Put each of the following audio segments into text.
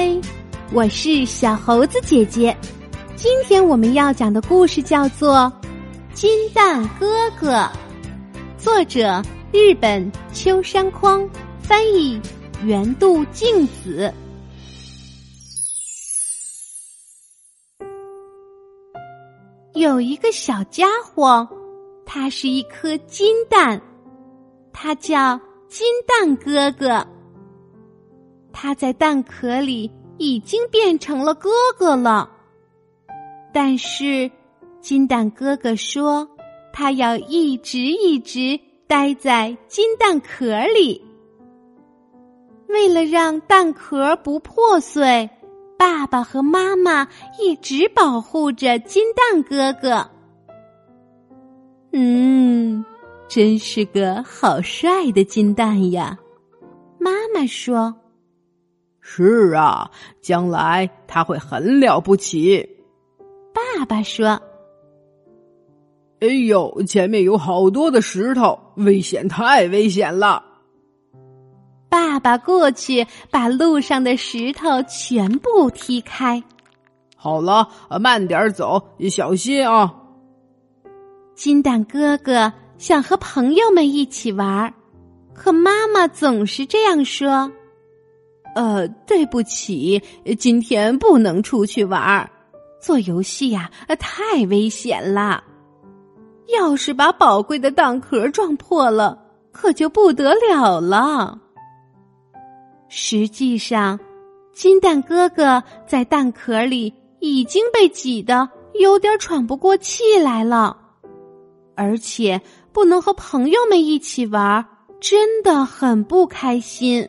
嗨，我是小猴子姐姐。今天我们要讲的故事叫做《金蛋哥哥》，作者日本秋山匡，翻译原度静子。有一个小家伙，它是一颗金蛋，他叫金蛋哥哥。他在蛋壳里已经变成了哥哥了，但是金蛋哥哥说，他要一直一直待在金蛋壳里。为了让蛋壳不破碎，爸爸和妈妈一直保护着金蛋哥哥。嗯，真是个好帅的金蛋呀！妈妈说。是啊，将来他会很了不起。爸爸说：“哎呦，前面有好多的石头，危险，太危险了！”爸爸过去把路上的石头全部踢开。好了，慢点走，小心啊！金蛋哥哥想和朋友们一起玩，可妈妈总是这样说。呃，对不起，今天不能出去玩儿，做游戏呀，太危险了。要是把宝贵的蛋壳撞破了，可就不得了了。实际上，金蛋哥哥在蛋壳里已经被挤得有点喘不过气来了，而且不能和朋友们一起玩，真的很不开心。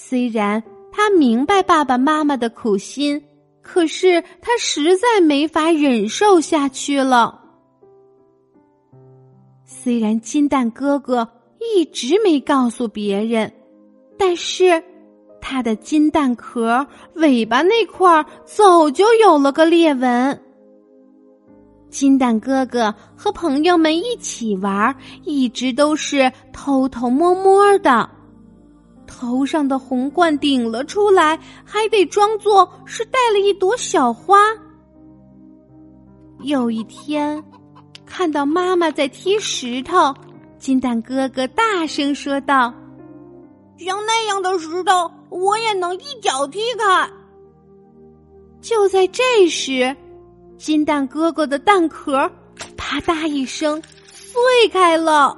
虽然他明白爸爸妈妈的苦心，可是他实在没法忍受下去了。虽然金蛋哥哥一直没告诉别人，但是他的金蛋壳尾巴那块早就有了个裂纹。金蛋哥哥和朋友们一起玩，一直都是偷偷摸摸的。头上的红冠顶了出来，还得装作是带了一朵小花。有一天，看到妈妈在踢石头，金蛋哥哥大声说道：“像那样的石头，我也能一脚踢开。”就在这时，金蛋哥哥的蛋壳啪嗒一声碎开了。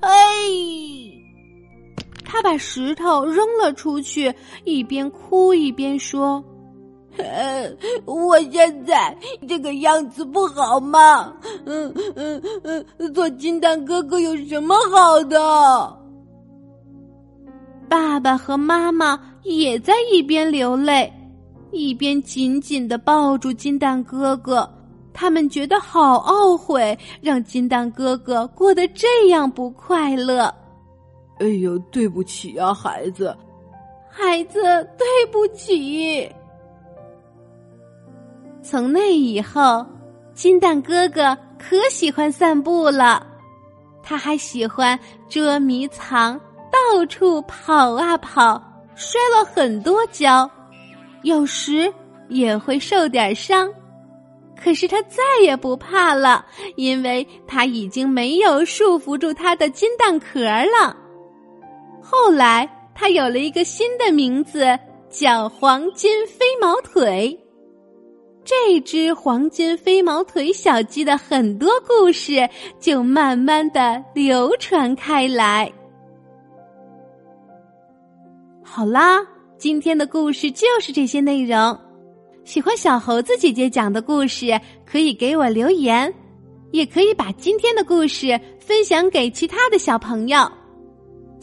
哎！他把石头扔了出去，一边哭一边说：“ 呃我现在这个样子不好吗？嗯嗯嗯，做金蛋哥哥有什么好的？”爸爸和妈妈也在一边流泪，一边紧紧的抱住金蛋哥哥。他们觉得好懊悔，让金蛋哥哥过得这样不快乐。哎呦，对不起啊，孩子，孩子，对不起。从那以后，金蛋哥哥可喜欢散步了，他还喜欢捉迷藏，到处跑啊跑，摔了很多跤，有时也会受点伤，可是他再也不怕了，因为他已经没有束缚住他的金蛋壳了。后来，他有了一个新的名字，叫黄金飞毛腿。这只黄金飞毛腿小鸡的很多故事就慢慢的流传开来。好啦，今天的故事就是这些内容。喜欢小猴子姐姐讲的故事，可以给我留言，也可以把今天的故事分享给其他的小朋友。